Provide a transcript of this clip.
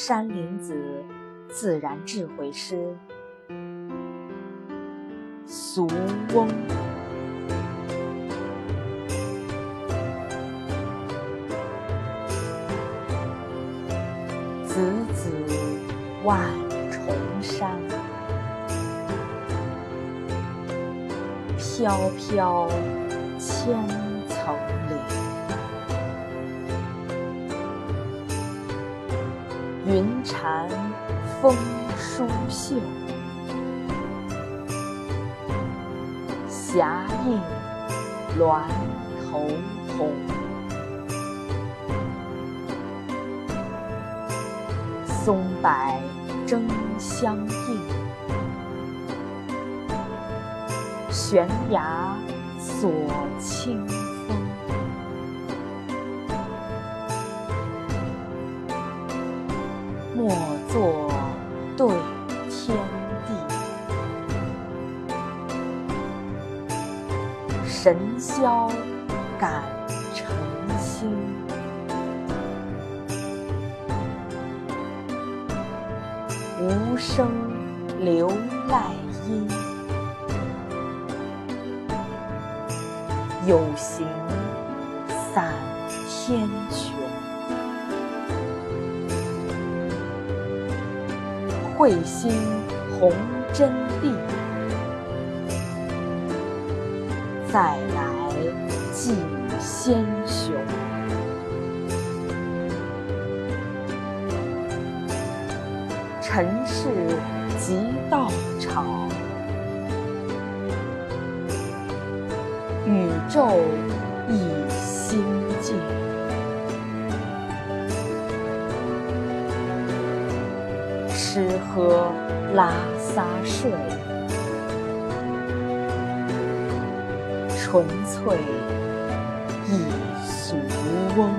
山林子自然智慧师俗翁。子子万重山，飘飘千云缠风舒袖，霞映峦头红。松柏争相映，悬崖锁清莫作对天地，神霄感晨星。无声留赖音，有形散天穹。慧心弘真谛，再来祭先雄。尘世即道场，宇宙亦心境。吃喝拉撒睡，纯粹一俗翁。